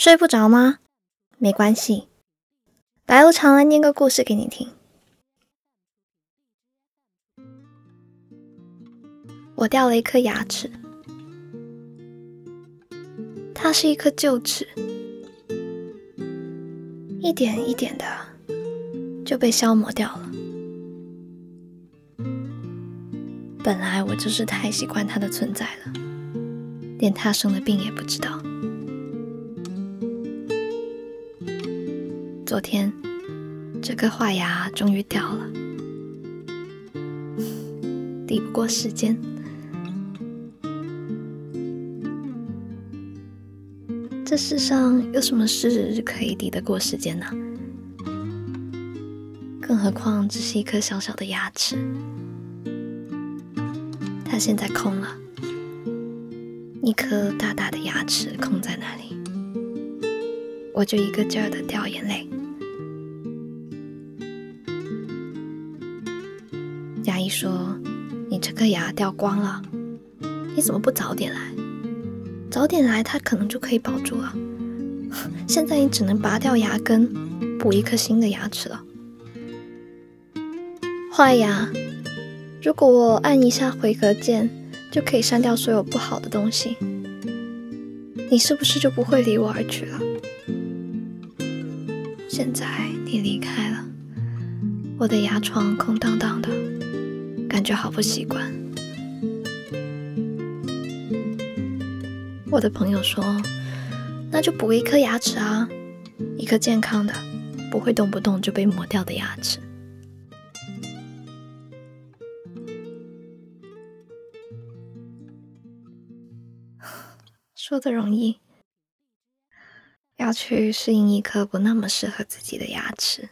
睡不着吗？没关系，白无常来念个故事给你听。我掉了一颗牙齿，它是一颗旧齿，一点一点的就被消磨掉了。本来我就是太习惯它的存在了，连它生了病也不知道。昨天，这颗坏牙终于掉了，抵不过时间。这世上有什么事可以抵得过时间呢？更何况只是一颗小小的牙齿，它现在空了，一颗大大的牙齿空在那里，我就一个劲儿的掉眼泪。说：“你这颗牙掉光了，你怎么不早点来？早点来，它可能就可以保住了。现在你只能拔掉牙根，补一颗新的牙齿了。坏牙，如果我按一下回合键，就可以删掉所有不好的东西，你是不是就不会离我而去了？现在你离开了，我的牙床空荡荡的。”感觉好不习惯。我的朋友说：“那就补一颗牙齿啊，一颗健康的，不会动不动就被磨掉的牙齿。”说的容易，要去适应一颗不那么适合自己的牙齿，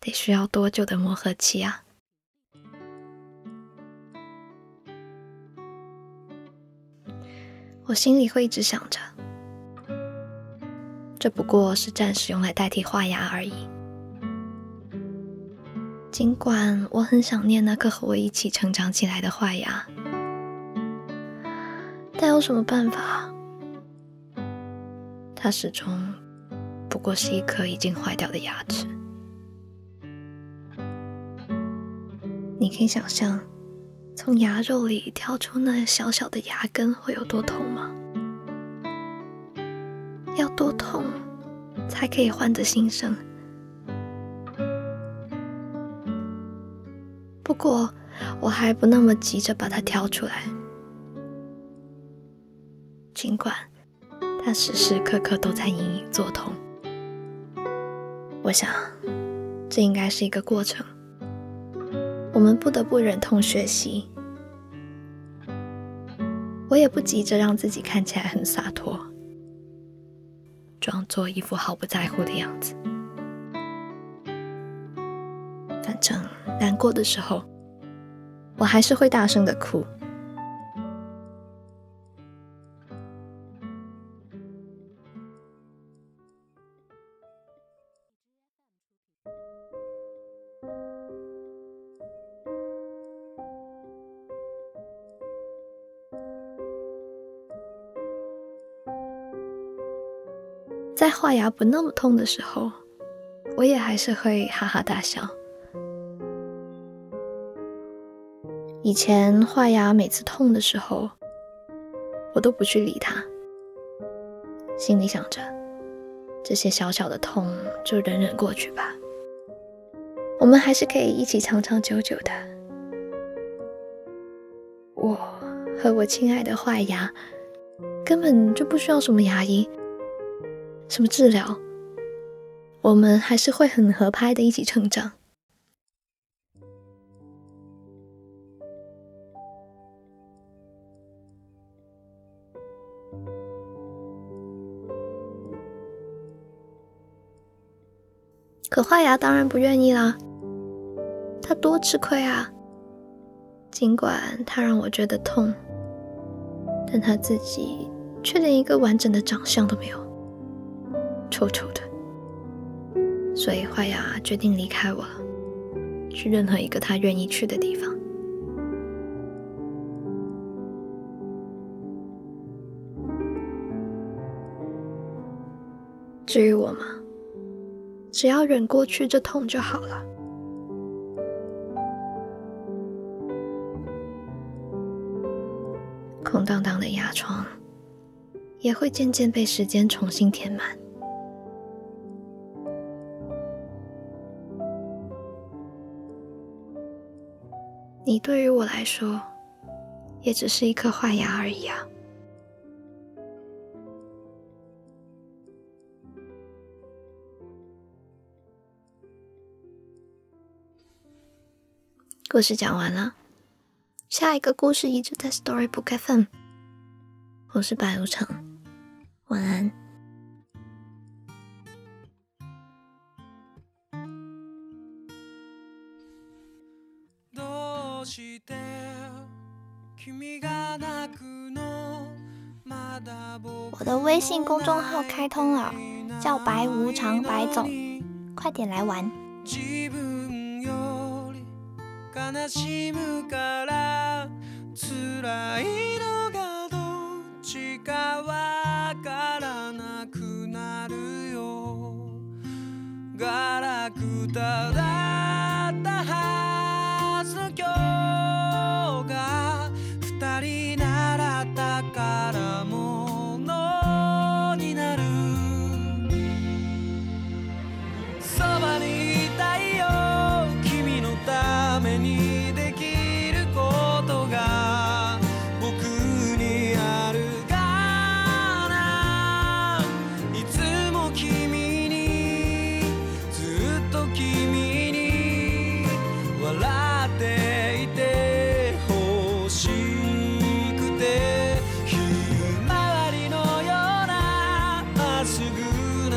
得需要多久的磨合期啊？我心里会一直想着，这不过是暂时用来代替画牙而已。尽管我很想念那颗和我一起成长起来的画牙，但有什么办法？它始终不过是一颗已经坏掉的牙齿。你可以想象。从牙肉里挑出那小小的牙根会有多痛吗？要多痛才可以换得新生？不过我还不那么急着把它挑出来，尽管它时时刻刻都在隐隐作痛。我想，这应该是一个过程。我们不得不忍痛学习。我也不急着让自己看起来很洒脱，装作一副毫不在乎的样子。反正难过的时候，我还是会大声的哭。在坏牙不那么痛的时候，我也还是会哈哈大笑。以前坏牙每次痛的时候，我都不去理它，心里想着这些小小的痛就忍忍过去吧。我们还是可以一起长长久久的。我和我亲爱的坏牙根本就不需要什么牙医。什么治疗？我们还是会很合拍的，一起成长。可坏牙当然不愿意啦，他多吃亏啊！尽管他让我觉得痛，但他自己却连一个完整的长相都没有。臭臭的，所以坏牙决定离开我了，去任何一个他愿意去的地方。至于我嘛，只要忍过去这痛就好了。空荡荡的牙床也会渐渐被时间重新填满。你对于我来说，也只是一颗坏牙而已啊。故事讲完了，下一个故事一直在 Storybook FM。我是白无常，晚安。我的微信公众号开通了，叫白无常白总，快点来玩。悲しむから辛いのがどっちかわからなくなるよガラクタだ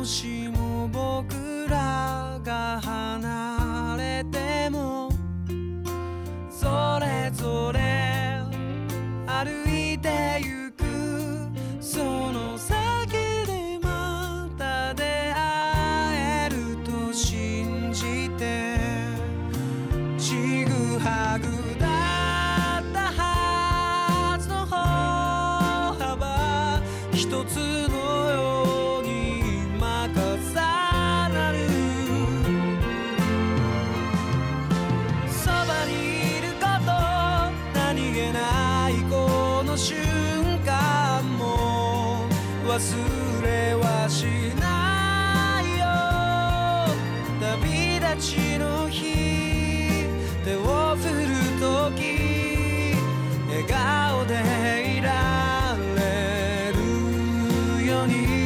もしも僕らが離れてもそれぞれ歩いてゆくその先でまた出会えると信じてちぐはぐ忘れはしないよ。旅立ちの日手を振るとき笑顔でいられるように。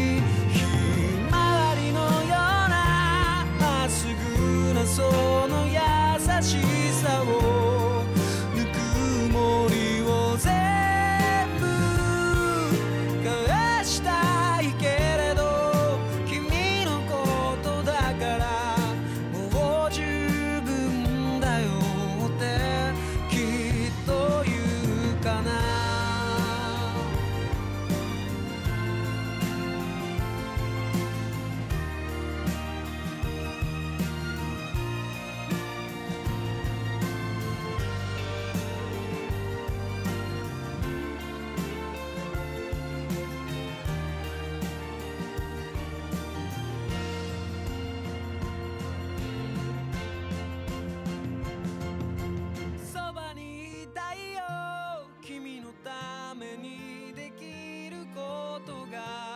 ためにできることが